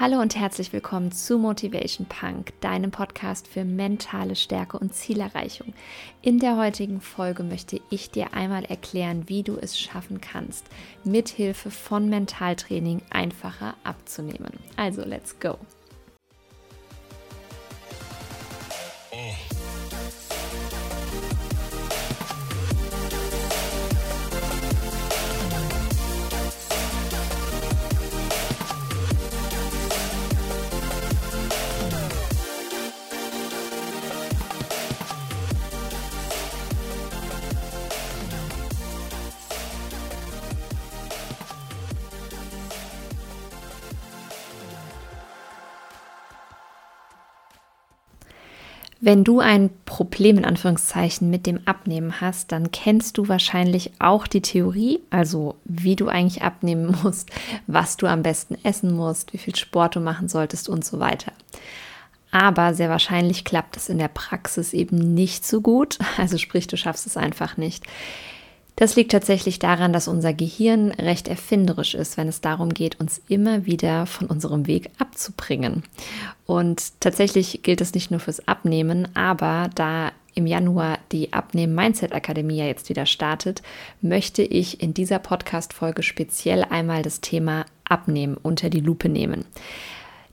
Hallo und herzlich willkommen zu Motivation Punk, deinem Podcast für mentale Stärke und Zielerreichung. In der heutigen Folge möchte ich dir einmal erklären, wie du es schaffen kannst, mithilfe von Mentaltraining einfacher abzunehmen. Also, let's go! Wenn du ein Problem in Anführungszeichen mit dem Abnehmen hast, dann kennst du wahrscheinlich auch die Theorie, also wie du eigentlich abnehmen musst, was du am besten essen musst, wie viel Sport du machen solltest und so weiter. Aber sehr wahrscheinlich klappt es in der Praxis eben nicht so gut, also sprich, du schaffst es einfach nicht. Das liegt tatsächlich daran, dass unser Gehirn recht erfinderisch ist, wenn es darum geht, uns immer wieder von unserem Weg abzubringen. Und tatsächlich gilt es nicht nur fürs Abnehmen, aber da im Januar die Abnehmen Mindset Akademie ja jetzt wieder startet, möchte ich in dieser Podcast-Folge speziell einmal das Thema Abnehmen unter die Lupe nehmen.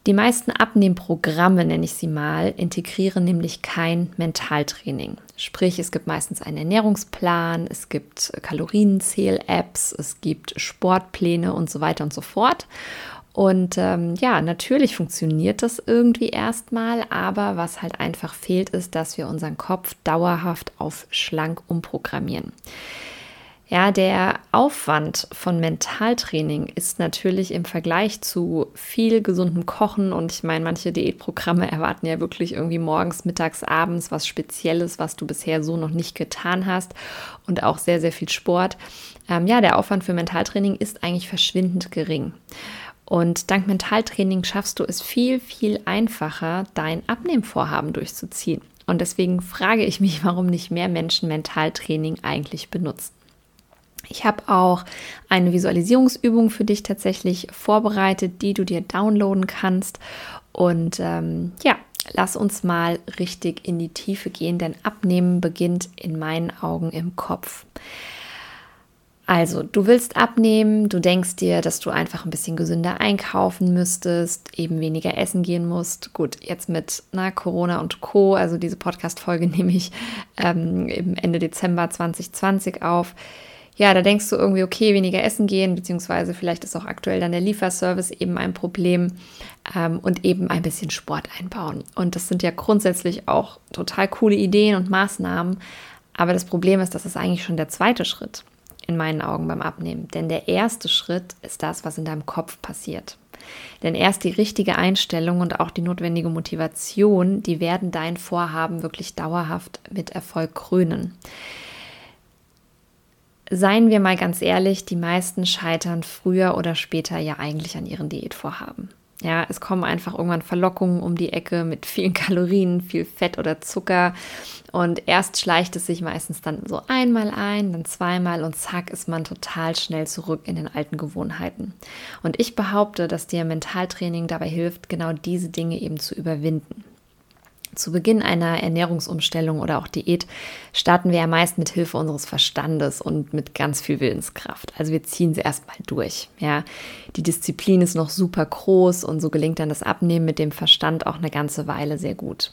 Die meisten Abnehmprogramme, nenne ich sie mal, integrieren nämlich kein Mentaltraining. Sprich, es gibt meistens einen Ernährungsplan, es gibt Kalorienzähl-Apps, es gibt Sportpläne und so weiter und so fort. Und ähm, ja, natürlich funktioniert das irgendwie erstmal, aber was halt einfach fehlt, ist, dass wir unseren Kopf dauerhaft auf schlank umprogrammieren. Ja, der Aufwand von Mentaltraining ist natürlich im Vergleich zu viel gesundem Kochen und ich meine, manche Diätprogramme erwarten ja wirklich irgendwie morgens, mittags, abends was Spezielles, was du bisher so noch nicht getan hast und auch sehr, sehr viel Sport. Ähm, ja, der Aufwand für Mentaltraining ist eigentlich verschwindend gering. Und dank Mentaltraining schaffst du es viel, viel einfacher, dein Abnehmvorhaben durchzuziehen. Und deswegen frage ich mich, warum nicht mehr Menschen Mentaltraining eigentlich benutzen. Ich habe auch eine Visualisierungsübung für dich tatsächlich vorbereitet, die du dir downloaden kannst. Und ähm, ja, lass uns mal richtig in die Tiefe gehen, denn Abnehmen beginnt in meinen Augen im Kopf. Also, du willst abnehmen, du denkst dir, dass du einfach ein bisschen gesünder einkaufen müsstest, eben weniger essen gehen musst. Gut, jetzt mit na, Corona und Co., also diese Podcast-Folge nehme ich ähm, Ende Dezember 2020 auf ja, da denkst du irgendwie, okay, weniger essen gehen, beziehungsweise vielleicht ist auch aktuell dann der Lieferservice eben ein Problem ähm, und eben ein bisschen Sport einbauen. Und das sind ja grundsätzlich auch total coole Ideen und Maßnahmen. Aber das Problem ist, das ist eigentlich schon der zweite Schritt in meinen Augen beim Abnehmen. Denn der erste Schritt ist das, was in deinem Kopf passiert. Denn erst die richtige Einstellung und auch die notwendige Motivation, die werden dein Vorhaben wirklich dauerhaft mit Erfolg krönen. Seien wir mal ganz ehrlich, die meisten scheitern früher oder später ja eigentlich an ihren Diätvorhaben. Ja, es kommen einfach irgendwann Verlockungen um die Ecke mit vielen Kalorien, viel Fett oder Zucker. Und erst schleicht es sich meistens dann so einmal ein, dann zweimal und zack ist man total schnell zurück in den alten Gewohnheiten. Und ich behaupte, dass dir Mentaltraining dabei hilft, genau diese Dinge eben zu überwinden. Zu Beginn einer Ernährungsumstellung oder auch Diät starten wir ja meist mit Hilfe unseres Verstandes und mit ganz viel Willenskraft. Also wir ziehen sie erstmal durch. Ja, die Disziplin ist noch super groß und so gelingt dann das Abnehmen mit dem Verstand auch eine ganze Weile sehr gut.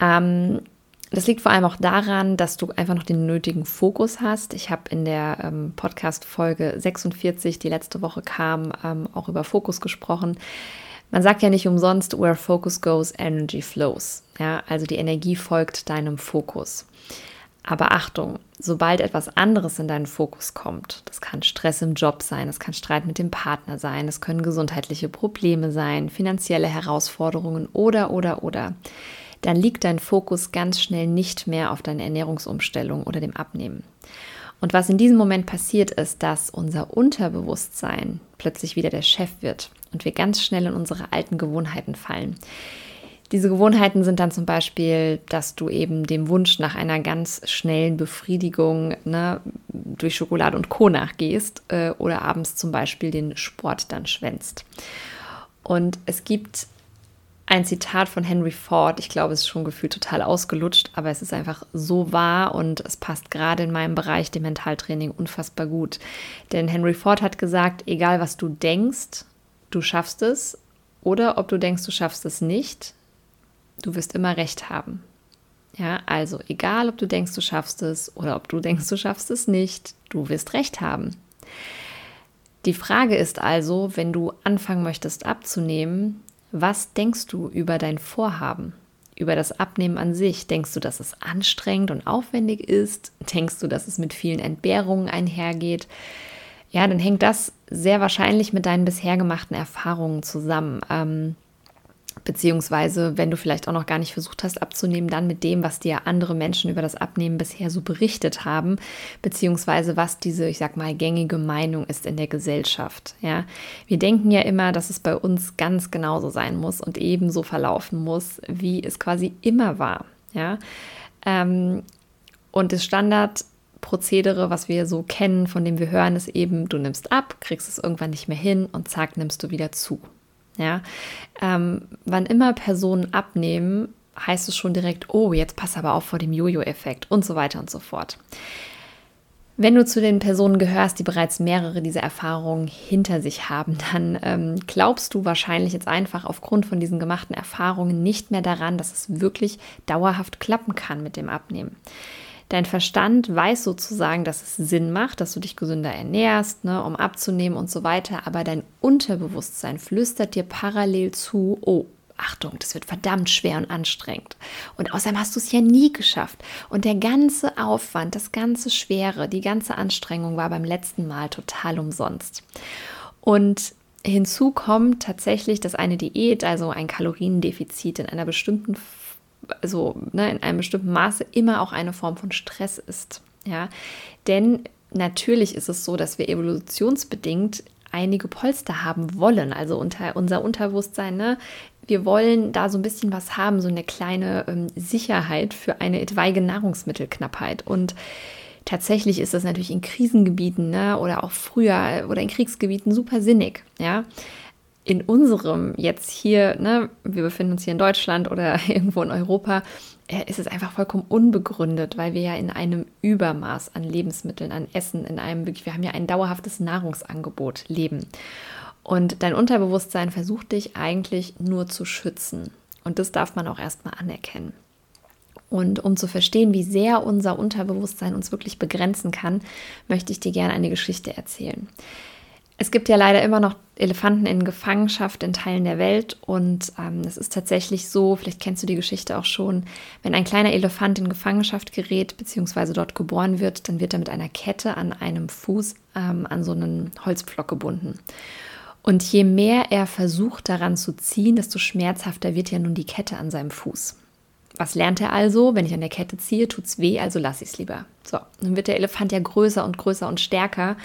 Ähm, das liegt vor allem auch daran, dass du einfach noch den nötigen Fokus hast. Ich habe in der ähm, Podcast-Folge 46, die letzte Woche kam, ähm, auch über Fokus gesprochen. Man sagt ja nicht umsonst, where focus goes, energy flows. Ja, also die Energie folgt deinem Fokus. Aber Achtung, sobald etwas anderes in deinen Fokus kommt, das kann Stress im Job sein, das kann Streit mit dem Partner sein, das können gesundheitliche Probleme sein, finanzielle Herausforderungen oder, oder, oder, dann liegt dein Fokus ganz schnell nicht mehr auf deiner Ernährungsumstellung oder dem Abnehmen. Und was in diesem Moment passiert ist, dass unser Unterbewusstsein plötzlich wieder der Chef wird und wir ganz schnell in unsere alten Gewohnheiten fallen. Diese Gewohnheiten sind dann zum Beispiel, dass du eben dem Wunsch nach einer ganz schnellen Befriedigung ne, durch Schokolade und Co. nachgehst äh, oder abends zum Beispiel den Sport dann schwänzt. Und es gibt ein Zitat von Henry Ford. Ich glaube, es ist schon gefühlt total ausgelutscht, aber es ist einfach so wahr und es passt gerade in meinem Bereich dem Mentaltraining unfassbar gut. Denn Henry Ford hat gesagt, egal was du denkst, du schaffst es oder ob du denkst, du schaffst es nicht, du wirst immer recht haben. Ja, also egal, ob du denkst, du schaffst es oder ob du denkst, du schaffst es nicht, du wirst recht haben. Die Frage ist also, wenn du anfangen möchtest abzunehmen, was denkst du über dein Vorhaben? Über das Abnehmen an sich? Denkst du, dass es anstrengend und aufwendig ist? Denkst du, dass es mit vielen Entbehrungen einhergeht? Ja, dann hängt das sehr wahrscheinlich mit deinen bisher gemachten Erfahrungen zusammen. Ähm, Beziehungsweise, wenn du vielleicht auch noch gar nicht versucht hast abzunehmen, dann mit dem, was dir andere Menschen über das Abnehmen bisher so berichtet haben, beziehungsweise was diese, ich sag mal, gängige Meinung ist in der Gesellschaft. Ja, wir denken ja immer, dass es bei uns ganz genauso sein muss und ebenso verlaufen muss, wie es quasi immer war. Ja, ähm, und das Standardprozedere, was wir so kennen, von dem wir hören, ist eben, du nimmst ab, kriegst es irgendwann nicht mehr hin und zack, nimmst du wieder zu. Ja, ähm, wann immer Personen abnehmen, heißt es schon direkt, oh, jetzt pass aber auf vor dem Jojo-Effekt und so weiter und so fort. Wenn du zu den Personen gehörst, die bereits mehrere dieser Erfahrungen hinter sich haben, dann ähm, glaubst du wahrscheinlich jetzt einfach aufgrund von diesen gemachten Erfahrungen nicht mehr daran, dass es wirklich dauerhaft klappen kann mit dem Abnehmen. Dein Verstand weiß sozusagen, dass es Sinn macht, dass du dich gesünder ernährst, ne, um abzunehmen und so weiter, aber dein Unterbewusstsein flüstert dir parallel zu, oh, Achtung, das wird verdammt schwer und anstrengend. Und außerdem hast du es ja nie geschafft. Und der ganze Aufwand, das ganze Schwere, die ganze Anstrengung war beim letzten Mal total umsonst. Und hinzu kommt tatsächlich, dass eine Diät, also ein Kaloriendefizit in einer bestimmten also ne, in einem bestimmten Maße immer auch eine Form von Stress ist. Ja, denn natürlich ist es so, dass wir evolutionsbedingt einige Polster haben wollen, also unter unser Unterbewusstsein. Ne? Wir wollen da so ein bisschen was haben, so eine kleine ähm, Sicherheit für eine etwaige Nahrungsmittelknappheit. Und tatsächlich ist das natürlich in Krisengebieten ne, oder auch früher oder in Kriegsgebieten super sinnig. Ja, in unserem jetzt hier, ne, wir befinden uns hier in Deutschland oder irgendwo in Europa, äh, ist es einfach vollkommen unbegründet, weil wir ja in einem Übermaß an Lebensmitteln, an Essen, in einem wirklich, wir haben ja ein dauerhaftes Nahrungsangebot leben. Und dein Unterbewusstsein versucht dich eigentlich nur zu schützen. Und das darf man auch erstmal anerkennen. Und um zu verstehen, wie sehr unser Unterbewusstsein uns wirklich begrenzen kann, möchte ich dir gerne eine Geschichte erzählen. Es gibt ja leider immer noch Elefanten in Gefangenschaft in Teilen der Welt und ähm, es ist tatsächlich so, vielleicht kennst du die Geschichte auch schon, wenn ein kleiner Elefant in Gefangenschaft gerät bzw. dort geboren wird, dann wird er mit einer Kette an einem Fuß ähm, an so einen Holzpflock gebunden. Und je mehr er versucht daran zu ziehen, desto schmerzhafter wird ja nun die Kette an seinem Fuß. Was lernt er also? Wenn ich an der Kette ziehe, tut's weh, also lass ich es lieber. So, dann wird der Elefant ja größer und größer und stärker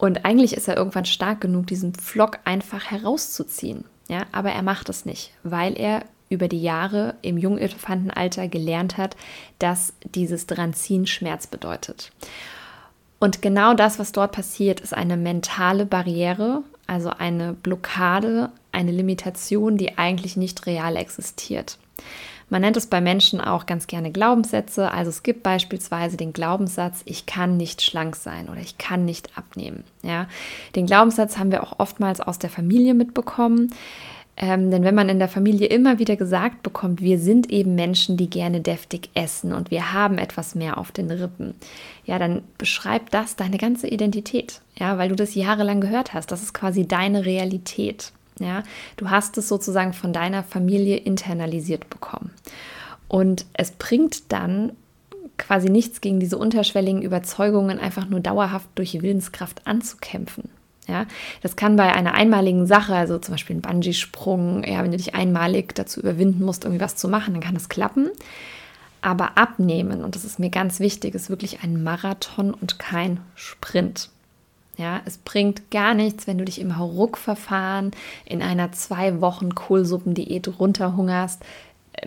und eigentlich ist er irgendwann stark genug, diesen Pflock einfach herauszuziehen. Ja, aber er macht es nicht, weil er über die Jahre im jungen Elefantenalter gelernt hat, dass dieses Dranziehen Schmerz bedeutet. Und genau das, was dort passiert, ist eine mentale Barriere, also eine Blockade, eine Limitation, die eigentlich nicht real existiert. Man nennt es bei Menschen auch ganz gerne Glaubenssätze. Also es gibt beispielsweise den Glaubenssatz, ich kann nicht schlank sein oder ich kann nicht abnehmen. Ja, den Glaubenssatz haben wir auch oftmals aus der Familie mitbekommen. Ähm, denn wenn man in der Familie immer wieder gesagt bekommt, wir sind eben Menschen, die gerne deftig essen und wir haben etwas mehr auf den Rippen, ja, dann beschreibt das deine ganze Identität, ja, weil du das jahrelang gehört hast. Das ist quasi deine Realität. Ja, du hast es sozusagen von deiner Familie internalisiert bekommen. Und es bringt dann quasi nichts gegen diese unterschwelligen Überzeugungen einfach nur dauerhaft durch Willenskraft anzukämpfen. Ja, das kann bei einer einmaligen Sache, also zum Beispiel ein Bungee-Sprung, ja, wenn du dich einmalig dazu überwinden musst, irgendwie was zu machen, dann kann das klappen. Aber abnehmen, und das ist mir ganz wichtig, ist wirklich ein Marathon und kein Sprint. Ja, es bringt gar nichts, wenn du dich im Hauruck-Verfahren in einer zwei Wochen Kohlsuppendiät runterhungerst.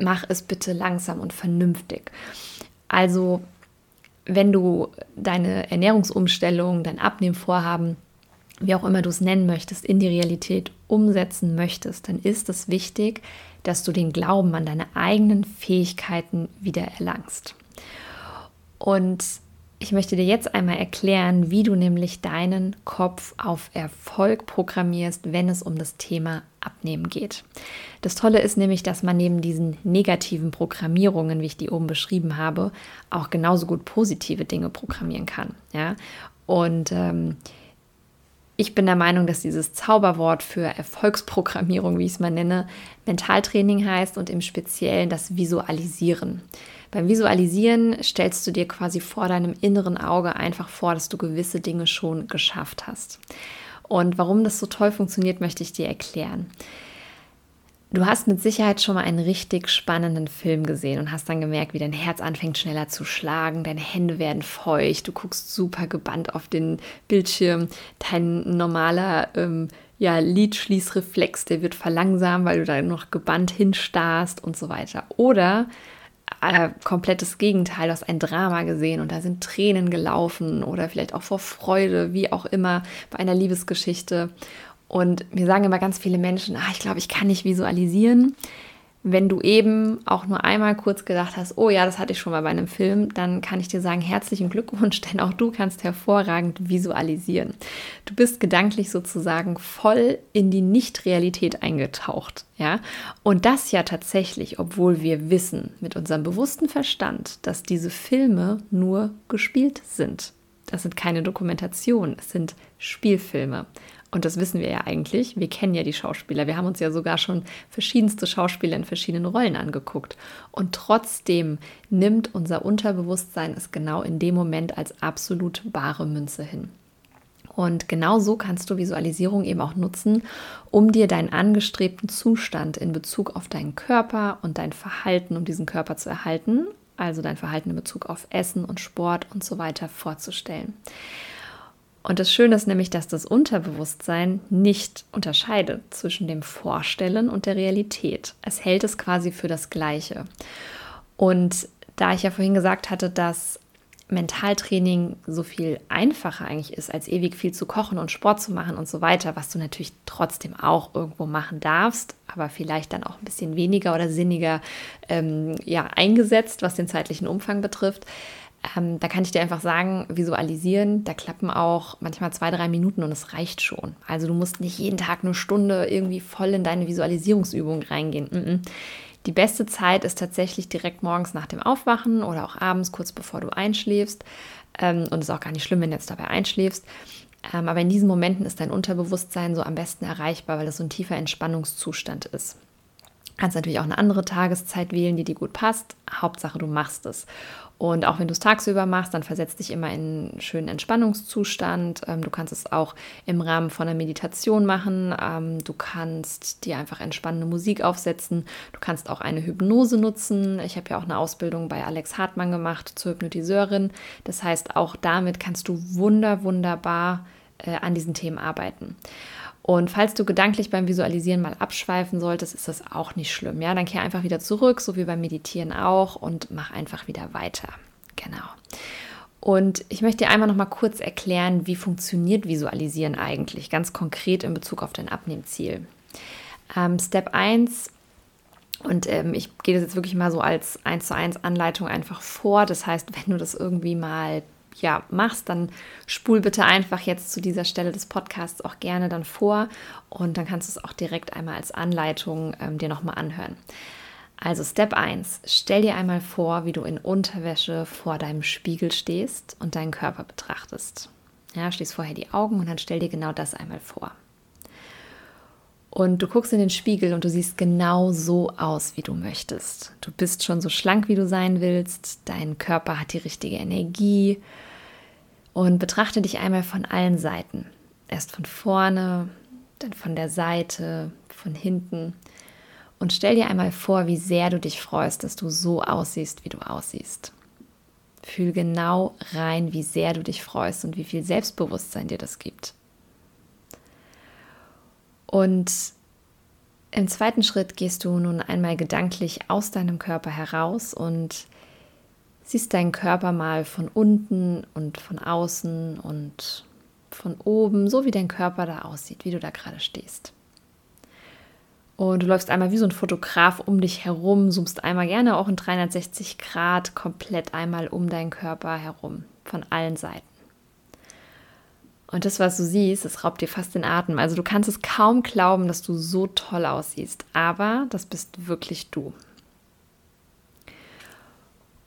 Mach es bitte langsam und vernünftig. Also, wenn du deine Ernährungsumstellung, dein Abnehmvorhaben wie auch immer du es nennen möchtest, in die Realität umsetzen möchtest, dann ist es wichtig, dass du den Glauben an deine eigenen Fähigkeiten wieder erlangst. Und ich möchte dir jetzt einmal erklären, wie du nämlich deinen Kopf auf Erfolg programmierst, wenn es um das Thema Abnehmen geht. Das Tolle ist nämlich, dass man neben diesen negativen Programmierungen, wie ich die oben beschrieben habe, auch genauso gut positive Dinge programmieren kann. Ja? Und ähm, ich bin der Meinung, dass dieses Zauberwort für Erfolgsprogrammierung, wie ich es mal nenne, Mentaltraining heißt und im Speziellen das Visualisieren. Beim Visualisieren stellst du dir quasi vor deinem inneren Auge einfach vor, dass du gewisse Dinge schon geschafft hast. Und warum das so toll funktioniert, möchte ich dir erklären. Du hast mit Sicherheit schon mal einen richtig spannenden Film gesehen und hast dann gemerkt, wie dein Herz anfängt schneller zu schlagen, deine Hände werden feucht, du guckst super gebannt auf den Bildschirm, dein normaler ähm, ja, Lidschließreflex, der wird verlangsamt, weil du da noch gebannt hinstarrst und so weiter. Oder äh, komplettes Gegenteil, du hast ein Drama gesehen und da sind Tränen gelaufen oder vielleicht auch vor Freude, wie auch immer, bei einer Liebesgeschichte. Und mir sagen immer ganz viele Menschen, ah, ich glaube, ich kann nicht visualisieren. Wenn du eben auch nur einmal kurz gedacht hast, oh ja, das hatte ich schon mal bei einem Film, dann kann ich dir sagen, herzlichen Glückwunsch, denn auch du kannst hervorragend visualisieren. Du bist gedanklich sozusagen voll in die Nicht-Realität eingetaucht, ja? Und das ja tatsächlich, obwohl wir wissen mit unserem bewussten Verstand, dass diese Filme nur gespielt sind. Das sind keine Dokumentationen, es sind Spielfilme. Und das wissen wir ja eigentlich. Wir kennen ja die Schauspieler. Wir haben uns ja sogar schon verschiedenste Schauspieler in verschiedenen Rollen angeguckt. Und trotzdem nimmt unser Unterbewusstsein es genau in dem Moment als absolut bare Münze hin. Und genau so kannst du Visualisierung eben auch nutzen, um dir deinen angestrebten Zustand in Bezug auf deinen Körper und dein Verhalten, um diesen Körper zu erhalten, also dein Verhalten in Bezug auf Essen und Sport und so weiter vorzustellen. Und das Schöne ist nämlich, dass das Unterbewusstsein nicht unterscheidet zwischen dem Vorstellen und der Realität. Es hält es quasi für das Gleiche. Und da ich ja vorhin gesagt hatte, dass Mentaltraining so viel einfacher eigentlich ist, als ewig viel zu kochen und Sport zu machen und so weiter, was du natürlich trotzdem auch irgendwo machen darfst, aber vielleicht dann auch ein bisschen weniger oder sinniger ähm, ja, eingesetzt, was den zeitlichen Umfang betrifft, ähm, da kann ich dir einfach sagen, visualisieren, da klappen auch manchmal zwei, drei Minuten und es reicht schon. Also du musst nicht jeden Tag eine Stunde irgendwie voll in deine Visualisierungsübung reingehen. Mm -mm. Die beste Zeit ist tatsächlich direkt morgens nach dem Aufwachen oder auch abends kurz bevor du einschläfst. Ähm, und es ist auch gar nicht schlimm, wenn du jetzt dabei einschläfst. Ähm, aber in diesen Momenten ist dein Unterbewusstsein so am besten erreichbar, weil das so ein tiefer Entspannungszustand ist. Du kannst natürlich auch eine andere Tageszeit wählen, die dir gut passt. Hauptsache, du machst es. Und auch wenn du es tagsüber machst, dann versetzt dich immer in einen schönen Entspannungszustand. Ähm, du kannst es auch im Rahmen von einer Meditation machen. Ähm, du kannst dir einfach entspannende Musik aufsetzen. Du kannst auch eine Hypnose nutzen. Ich habe ja auch eine Ausbildung bei Alex Hartmann gemacht zur Hypnotiseurin. Das heißt, auch damit kannst du wunder, wunderbar äh, an diesen Themen arbeiten. Und falls du gedanklich beim Visualisieren mal abschweifen solltest, ist das auch nicht schlimm. Ja, dann kehr einfach wieder zurück, so wie beim Meditieren auch, und mach einfach wieder weiter. Genau. Und ich möchte dir einmal noch mal kurz erklären, wie funktioniert Visualisieren eigentlich, ganz konkret in Bezug auf dein Abnehmziel. Ähm, Step 1 und ähm, ich gehe das jetzt wirklich mal so als 1 zu 1 Anleitung einfach vor. Das heißt, wenn du das irgendwie mal ja, machst, dann spul bitte einfach jetzt zu dieser Stelle des Podcasts auch gerne dann vor und dann kannst du es auch direkt einmal als Anleitung ähm, dir nochmal anhören. Also Step 1, stell dir einmal vor, wie du in Unterwäsche vor deinem Spiegel stehst und deinen Körper betrachtest. Ja, schließ vorher die Augen und dann stell dir genau das einmal vor. Und du guckst in den Spiegel und du siehst genau so aus, wie du möchtest. Du bist schon so schlank, wie du sein willst. Dein Körper hat die richtige Energie. Und betrachte dich einmal von allen Seiten. Erst von vorne, dann von der Seite, von hinten. Und stell dir einmal vor, wie sehr du dich freust, dass du so aussiehst, wie du aussiehst. Fühl genau rein, wie sehr du dich freust und wie viel Selbstbewusstsein dir das gibt. Und im zweiten Schritt gehst du nun einmal gedanklich aus deinem Körper heraus und siehst deinen Körper mal von unten und von außen und von oben, so wie dein Körper da aussieht, wie du da gerade stehst. Und du läufst einmal wie so ein Fotograf um dich herum, zoomst einmal gerne auch in 360 Grad komplett einmal um deinen Körper herum, von allen Seiten. Und das, was du siehst, das raubt dir fast den Atem. Also du kannst es kaum glauben, dass du so toll aussiehst. Aber das bist wirklich du.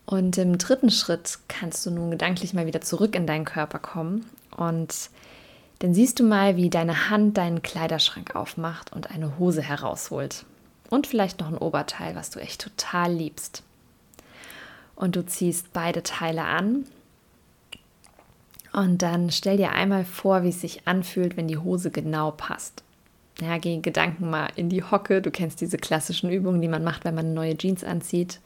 Und im dritten Schritt kannst du nun gedanklich mal wieder zurück in deinen Körper kommen und dann siehst du mal, wie deine Hand deinen Kleiderschrank aufmacht und eine Hose herausholt. Und vielleicht noch ein Oberteil, was du echt total liebst. Und du ziehst beide Teile an. Und dann stell dir einmal vor, wie es sich anfühlt, wenn die Hose genau passt. Ja, geh Gedanken mal in die Hocke. Du kennst diese klassischen Übungen, die man macht, wenn man neue Jeans anzieht.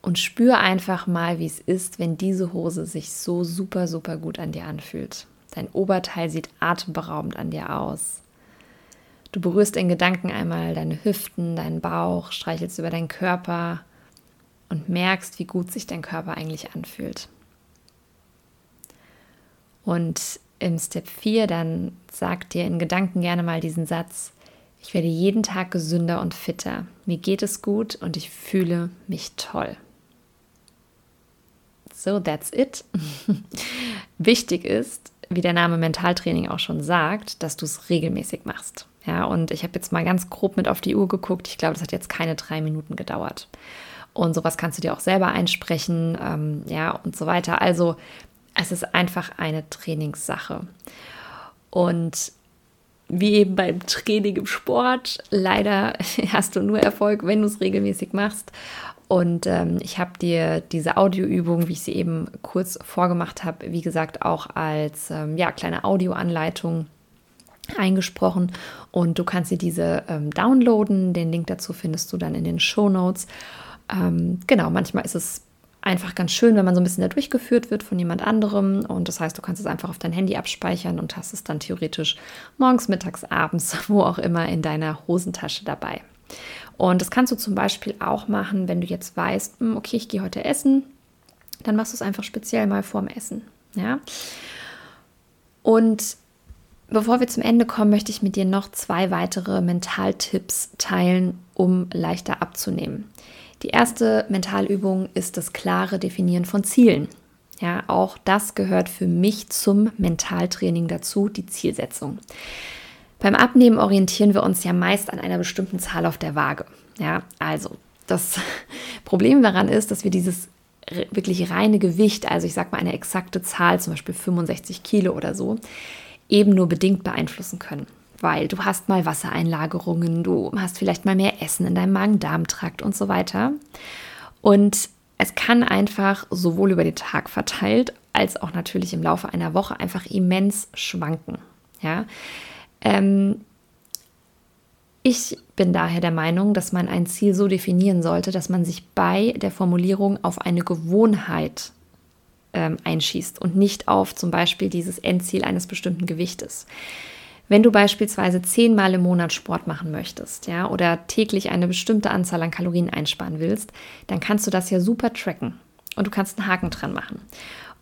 Und spür einfach mal, wie es ist, wenn diese Hose sich so super, super gut an dir anfühlt. Dein Oberteil sieht atemberaubend an dir aus. Du berührst in Gedanken einmal deine Hüften, deinen Bauch, streichelst über deinen Körper und merkst, wie gut sich dein Körper eigentlich anfühlt. Und im Step 4 dann sag dir in Gedanken gerne mal diesen Satz, ich werde jeden Tag gesünder und fitter. Mir geht es gut und ich fühle mich toll. So, that's it. Wichtig ist, wie der Name Mentaltraining auch schon sagt, dass du es regelmäßig machst. Ja, und ich habe jetzt mal ganz grob mit auf die Uhr geguckt. Ich glaube, das hat jetzt keine drei Minuten gedauert. Und sowas kannst du dir auch selber einsprechen, ähm, ja, und so weiter. Also, es ist einfach eine Trainingssache. Und wie eben beim Training im Sport, leider hast du nur Erfolg, wenn du es regelmäßig machst. Und ähm, ich habe dir diese Audioübung, wie ich sie eben kurz vorgemacht habe, wie gesagt, auch als ähm, ja, kleine Audioanleitung eingesprochen. Und du kannst dir diese ähm, downloaden. Den Link dazu findest du dann in den Show Notes. Ähm, genau, manchmal ist es einfach ganz schön, wenn man so ein bisschen da durchgeführt wird von jemand anderem. Und das heißt, du kannst es einfach auf dein Handy abspeichern und hast es dann theoretisch morgens, mittags, abends, wo auch immer in deiner Hosentasche dabei. Und das kannst du zum Beispiel auch machen, wenn du jetzt weißt, hm, okay, ich gehe heute essen, dann machst du es einfach speziell mal vorm Essen. Ja. Und bevor wir zum Ende kommen, möchte ich mit dir noch zwei weitere Mentaltipps teilen, um leichter abzunehmen. Die erste Mentalübung ist das klare Definieren von Zielen. Ja, auch das gehört für mich zum Mentaltraining dazu, die Zielsetzung. Beim Abnehmen orientieren wir uns ja meist an einer bestimmten Zahl auf der Waage. Ja, also das Problem daran ist, dass wir dieses wirklich reine Gewicht, also ich sage mal eine exakte Zahl, zum Beispiel 65 Kilo oder so, eben nur bedingt beeinflussen können. Weil du hast mal Wassereinlagerungen, du hast vielleicht mal mehr Essen in deinem Magen-Darm-Trakt und so weiter. Und es kann einfach sowohl über den Tag verteilt als auch natürlich im Laufe einer Woche einfach immens schwanken. Ja, ähm, ich bin daher der Meinung, dass man ein Ziel so definieren sollte, dass man sich bei der Formulierung auf eine Gewohnheit ähm, einschießt und nicht auf zum Beispiel dieses Endziel eines bestimmten Gewichtes. Wenn du beispielsweise zehnmal im Monat Sport machen möchtest, ja, oder täglich eine bestimmte Anzahl an Kalorien einsparen willst, dann kannst du das ja super tracken und du kannst einen Haken dran machen.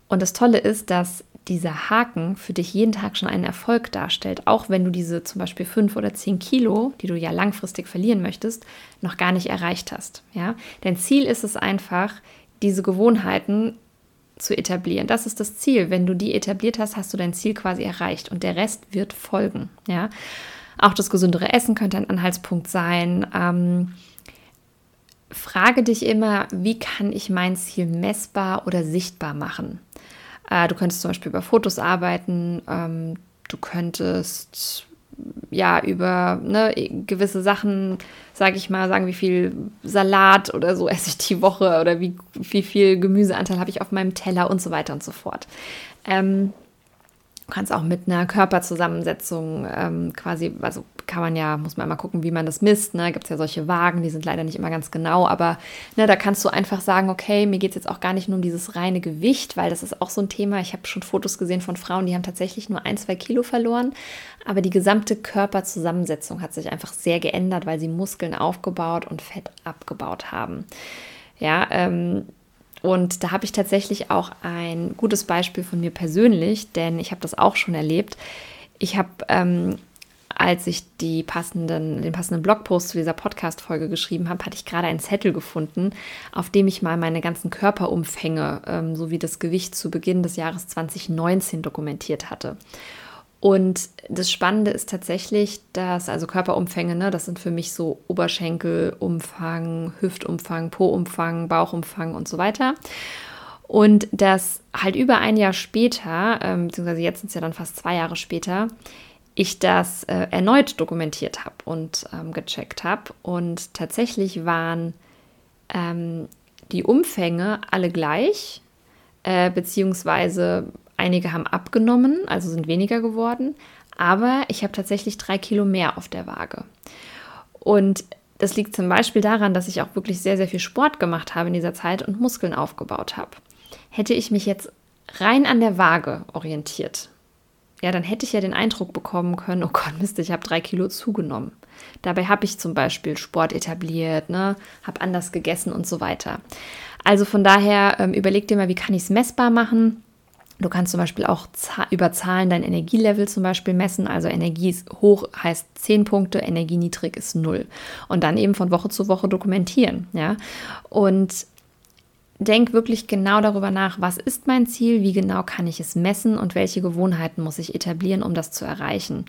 Und das Tolle ist, dass dieser Haken für dich jeden Tag schon einen Erfolg darstellt, auch wenn du diese zum Beispiel fünf oder zehn Kilo, die du ja langfristig verlieren möchtest, noch gar nicht erreicht hast. Ja? Dein Ziel ist es einfach, diese Gewohnheiten zu etablieren. Das ist das Ziel. Wenn du die etabliert hast, hast du dein Ziel quasi erreicht und der Rest wird folgen. Ja? Auch das gesündere Essen könnte ein Anhaltspunkt sein. Ähm, frage dich immer, wie kann ich mein Ziel messbar oder sichtbar machen? Äh, du könntest zum Beispiel über Fotos arbeiten, ähm, du könntest ja über ne, gewisse Sachen, sage ich mal, sagen, wie viel Salat oder so esse ich die Woche oder wie, wie viel Gemüseanteil habe ich auf meinem Teller und so weiter und so fort. Ähm, Du kannst auch mit einer Körperzusammensetzung ähm, quasi, also kann man ja, muss man immer gucken, wie man das misst. Ne? Gibt es ja solche Wagen, die sind leider nicht immer ganz genau, aber ne, da kannst du einfach sagen, okay, mir geht es jetzt auch gar nicht nur um dieses reine Gewicht, weil das ist auch so ein Thema. Ich habe schon Fotos gesehen von Frauen, die haben tatsächlich nur ein, zwei Kilo verloren, aber die gesamte Körperzusammensetzung hat sich einfach sehr geändert, weil sie Muskeln aufgebaut und Fett abgebaut haben. Ja, ähm, Und da habe ich tatsächlich auch ein gutes Beispiel von mir persönlich, denn ich habe das auch schon erlebt. Ich habe, ähm, als ich die passenden, den passenden Blogpost zu dieser Podcast-Folge geschrieben habe, hatte ich gerade einen Zettel gefunden, auf dem ich mal meine ganzen Körperumfänge ähm, sowie das Gewicht zu Beginn des Jahres 2019 dokumentiert hatte. Und das Spannende ist tatsächlich, dass, also Körperumfänge, ne, das sind für mich so Oberschenkelumfang, Hüftumfang, Po-Umfang, Bauchumfang und so weiter. Und dass halt über ein Jahr später, ähm, beziehungsweise jetzt sind es ja dann fast zwei Jahre später, ich das äh, erneut dokumentiert habe und ähm, gecheckt habe. Und tatsächlich waren ähm, die Umfänge alle gleich, äh, beziehungsweise Einige haben abgenommen, also sind weniger geworden, aber ich habe tatsächlich drei Kilo mehr auf der Waage. Und das liegt zum Beispiel daran, dass ich auch wirklich sehr, sehr viel Sport gemacht habe in dieser Zeit und Muskeln aufgebaut habe. Hätte ich mich jetzt rein an der Waage orientiert, ja, dann hätte ich ja den Eindruck bekommen können, oh Gott, Mist, ich habe drei Kilo zugenommen. Dabei habe ich zum Beispiel Sport etabliert, ne, habe anders gegessen und so weiter. Also von daher ähm, überleg dir mal, wie kann ich es messbar machen? Du kannst zum Beispiel auch über Zahlen dein Energielevel zum Beispiel messen. Also Energie ist hoch heißt 10 Punkte, Energie niedrig ist 0. Und dann eben von Woche zu Woche dokumentieren. Ja? Und denk wirklich genau darüber nach, was ist mein Ziel, wie genau kann ich es messen und welche Gewohnheiten muss ich etablieren, um das zu erreichen.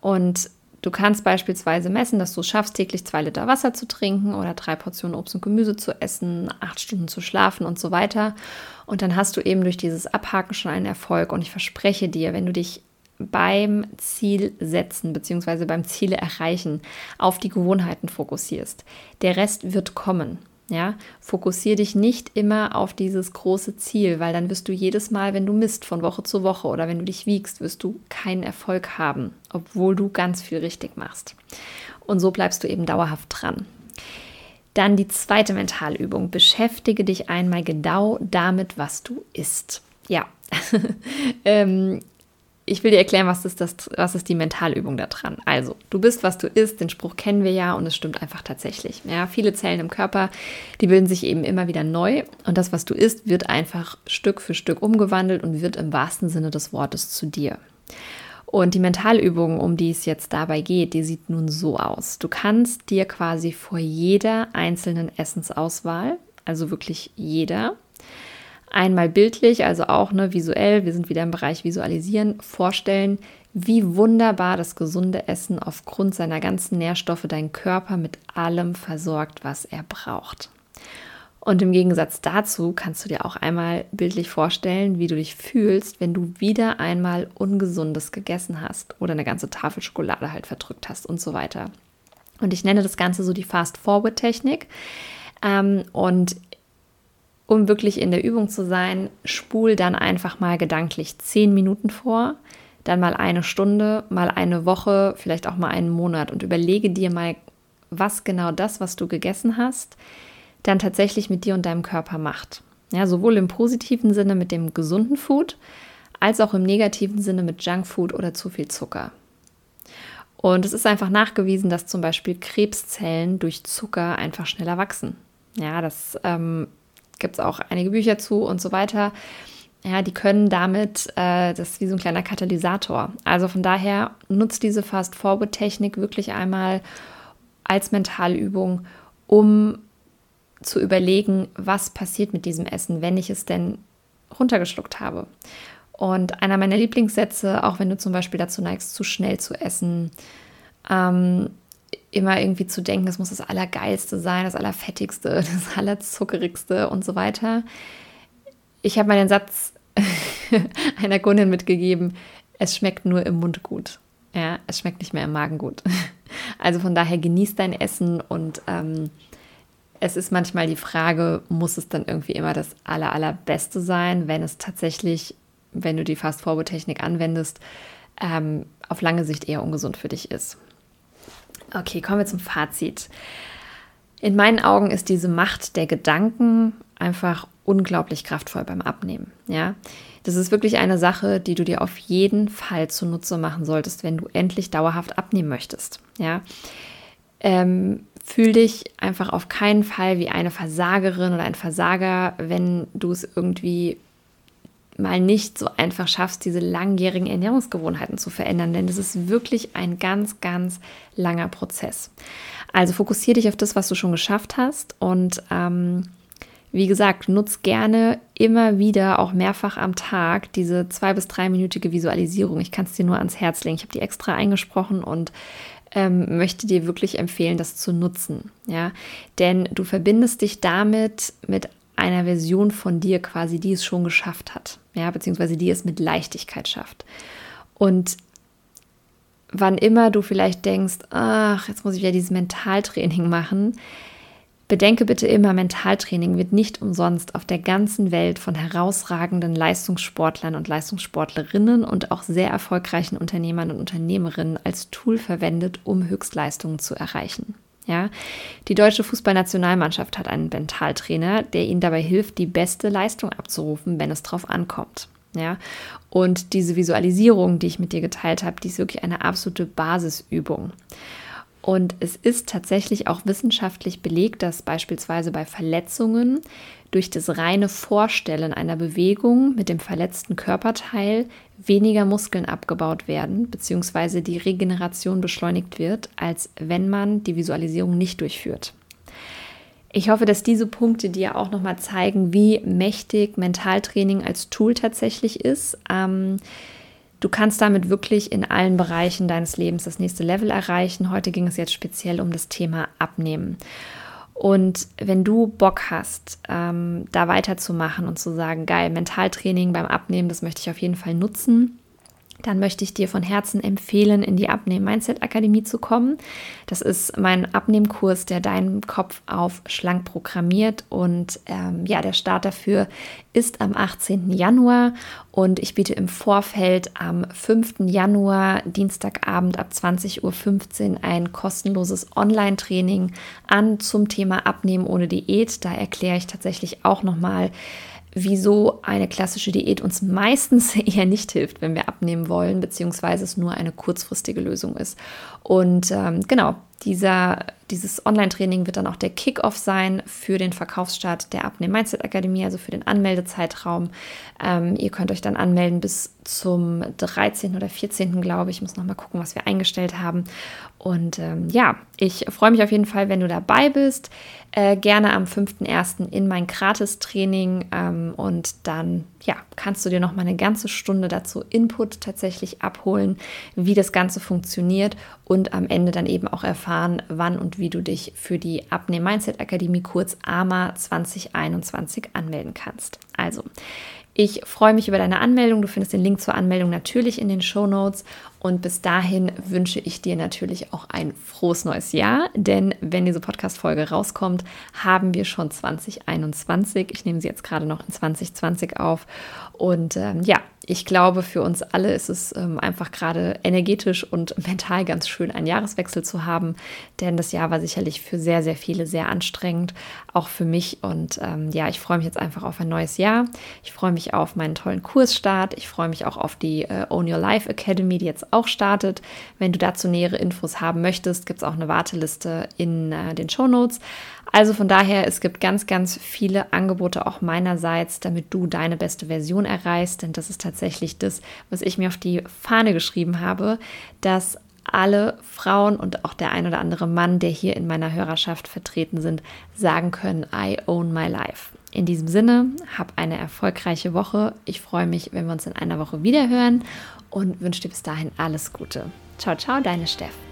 Und Du kannst beispielsweise messen, dass du es schaffst, täglich zwei Liter Wasser zu trinken oder drei Portionen Obst und Gemüse zu essen, acht Stunden zu schlafen und so weiter. Und dann hast du eben durch dieses Abhaken schon einen Erfolg. Und ich verspreche dir, wenn du dich beim Ziel setzen bzw. beim Ziele erreichen auf die Gewohnheiten fokussierst, der Rest wird kommen. Ja, fokussiere dich nicht immer auf dieses große Ziel, weil dann wirst du jedes Mal, wenn du misst von Woche zu Woche oder wenn du dich wiegst, wirst du keinen Erfolg haben, obwohl du ganz viel richtig machst. Und so bleibst du eben dauerhaft dran. Dann die zweite Mentalübung. Beschäftige dich einmal genau damit, was du isst. Ja, ähm, ich will dir erklären, was ist, das, was ist die Mentalübung da dran. Also, du bist, was du isst, den Spruch kennen wir ja und es stimmt einfach tatsächlich. Ja, viele Zellen im Körper, die bilden sich eben immer wieder neu und das, was du isst, wird einfach Stück für Stück umgewandelt und wird im wahrsten Sinne des Wortes zu dir. Und die Mentalübung, um die es jetzt dabei geht, die sieht nun so aus. Du kannst dir quasi vor jeder einzelnen Essensauswahl, also wirklich jeder, einmal bildlich, also auch ne, visuell, wir sind wieder im Bereich Visualisieren, vorstellen, wie wunderbar das gesunde Essen aufgrund seiner ganzen Nährstoffe deinen Körper mit allem versorgt, was er braucht. Und im Gegensatz dazu kannst du dir auch einmal bildlich vorstellen, wie du dich fühlst, wenn du wieder einmal Ungesundes gegessen hast oder eine ganze Tafel Schokolade halt verdrückt hast und so weiter. Und ich nenne das Ganze so die Fast-Forward-Technik. Ähm, und um wirklich in der Übung zu sein, spul dann einfach mal gedanklich zehn Minuten vor, dann mal eine Stunde, mal eine Woche, vielleicht auch mal einen Monat und überlege dir mal, was genau das, was du gegessen hast, dann tatsächlich mit dir und deinem Körper macht. Ja, sowohl im positiven Sinne mit dem gesunden Food, als auch im negativen Sinne mit Junkfood oder zu viel Zucker. Und es ist einfach nachgewiesen, dass zum Beispiel Krebszellen durch Zucker einfach schneller wachsen. Ja, das ähm, gibt es auch einige Bücher zu und so weiter. Ja, die können damit, äh, das ist wie so ein kleiner Katalysator. Also von daher nutzt diese Fast-Forward-Technik wirklich einmal als Mentalübung, um zu überlegen, was passiert mit diesem Essen, wenn ich es denn runtergeschluckt habe. Und einer meiner Lieblingssätze, auch wenn du zum Beispiel dazu neigst, zu schnell zu essen, ähm, immer irgendwie zu denken, es muss das Allergeilste sein, das Allerfettigste, das Allerzuckerigste und so weiter. Ich habe meinen Satz einer Kundin mitgegeben, es schmeckt nur im Mund gut. Ja, es schmeckt nicht mehr im Magen gut. Also von daher genieß dein Essen und ähm, es ist manchmal die Frage, muss es dann irgendwie immer das Aller, Allerbeste sein, wenn es tatsächlich, wenn du die Fast-Forward-Technik anwendest, ähm, auf lange Sicht eher ungesund für dich ist. Okay, kommen wir zum Fazit. In meinen Augen ist diese Macht der Gedanken einfach unglaublich kraftvoll beim Abnehmen. Ja, das ist wirklich eine Sache, die du dir auf jeden Fall zunutze machen solltest, wenn du endlich dauerhaft abnehmen möchtest. Ja, ähm, Fühl dich einfach auf keinen Fall wie eine Versagerin oder ein Versager, wenn du es irgendwie mal nicht so einfach schaffst, diese langjährigen Ernährungsgewohnheiten zu verändern, denn das ist wirklich ein ganz, ganz langer Prozess. Also fokussiere dich auf das, was du schon geschafft hast und ähm, wie gesagt, nutz gerne immer wieder, auch mehrfach am Tag, diese zwei- bis dreiminütige Visualisierung. Ich kann es dir nur ans Herz legen. Ich habe die extra eingesprochen und ähm, möchte dir wirklich empfehlen, das zu nutzen. Ja, denn du verbindest dich damit mit einer Version von dir quasi, die es schon geschafft hat, ja, beziehungsweise die es mit Leichtigkeit schafft. Und wann immer du vielleicht denkst, ach, jetzt muss ich wieder dieses Mentaltraining machen, bedenke bitte immer, Mentaltraining wird nicht umsonst auf der ganzen Welt von herausragenden Leistungssportlern und Leistungssportlerinnen und auch sehr erfolgreichen Unternehmern und Unternehmerinnen als Tool verwendet, um Höchstleistungen zu erreichen. Ja, die deutsche Fußballnationalmannschaft hat einen Mentaltrainer, der ihnen dabei hilft, die beste Leistung abzurufen, wenn es drauf ankommt. Ja, und diese Visualisierung, die ich mit dir geteilt habe, die ist wirklich eine absolute Basisübung. Und es ist tatsächlich auch wissenschaftlich belegt, dass beispielsweise bei Verletzungen durch das reine Vorstellen einer Bewegung mit dem verletzten Körperteil weniger Muskeln abgebaut werden, beziehungsweise die Regeneration beschleunigt wird, als wenn man die Visualisierung nicht durchführt. Ich hoffe, dass diese Punkte dir auch nochmal zeigen, wie mächtig Mentaltraining als Tool tatsächlich ist. Ähm, du kannst damit wirklich in allen Bereichen deines Lebens das nächste Level erreichen. Heute ging es jetzt speziell um das Thema Abnehmen. Und wenn du Bock hast, ähm, da weiterzumachen und zu sagen, geil, Mentaltraining beim Abnehmen, das möchte ich auf jeden Fall nutzen, dann möchte ich dir von Herzen empfehlen, in die Abnehmen-Mindset Akademie zu kommen. Das ist mein Abnehmkurs, der deinen Kopf auf schlank programmiert. Und ähm, ja, der Start dafür ist am 18. Januar. Und ich biete im Vorfeld am 5. Januar, Dienstagabend ab 20.15 Uhr, ein kostenloses Online-Training an zum Thema Abnehmen ohne Diät. Da erkläre ich tatsächlich auch nochmal, wieso eine klassische Diät uns meistens eher nicht hilft, wenn wir abnehmen wollen, beziehungsweise es nur eine kurzfristige Lösung ist. Und ähm, genau, dieser, dieses Online-Training wird dann auch der Kick-Off sein für den Verkaufsstart der Abnehmen Mindset Akademie, also für den Anmeldezeitraum. Ähm, ihr könnt euch dann anmelden bis zum 13. oder 14. glaube ich. Ich muss noch mal gucken, was wir eingestellt haben. Und ähm, ja, ich freue mich auf jeden Fall, wenn du dabei bist. Äh, gerne am 5.1. in mein Gratis-Training ähm, und dann ja, kannst du dir noch mal eine ganze Stunde dazu Input tatsächlich abholen, wie das Ganze funktioniert und am Ende dann eben auch erfahren, wann und wie du dich für die Abnehm Mindset Akademie kurz AMA 2021 anmelden kannst. Also, ich freue mich über deine Anmeldung. Du findest den Link zur Anmeldung natürlich in den Show Notes. Und bis dahin wünsche ich dir natürlich auch ein frohes neues Jahr, denn wenn diese Podcast-Folge rauskommt, haben wir schon 2021. Ich nehme sie jetzt gerade noch in 2020 auf. Und ähm, ja, ich glaube, für uns alle ist es ähm, einfach gerade energetisch und mental ganz schön, einen Jahreswechsel zu haben, denn das Jahr war sicherlich für sehr, sehr viele sehr anstrengend, auch für mich. Und ähm, ja, ich freue mich jetzt einfach auf ein neues Jahr. Ich freue mich auf meinen tollen Kursstart. Ich freue mich auch auf die äh, Own Your Life Academy, die jetzt auch startet. Wenn du dazu nähere Infos haben möchtest, gibt es auch eine Warteliste in äh, den Show Notes. Also von daher, es gibt ganz, ganz viele Angebote auch meinerseits, damit du deine beste Version erreichst. Denn das ist tatsächlich das, was ich mir auf die Fahne geschrieben habe, dass alle Frauen und auch der ein oder andere Mann, der hier in meiner Hörerschaft vertreten sind, sagen können, I own my life. In diesem Sinne, hab eine erfolgreiche Woche. Ich freue mich, wenn wir uns in einer Woche wieder hören und wünsche dir bis dahin alles Gute. Ciao, ciao, deine Steff.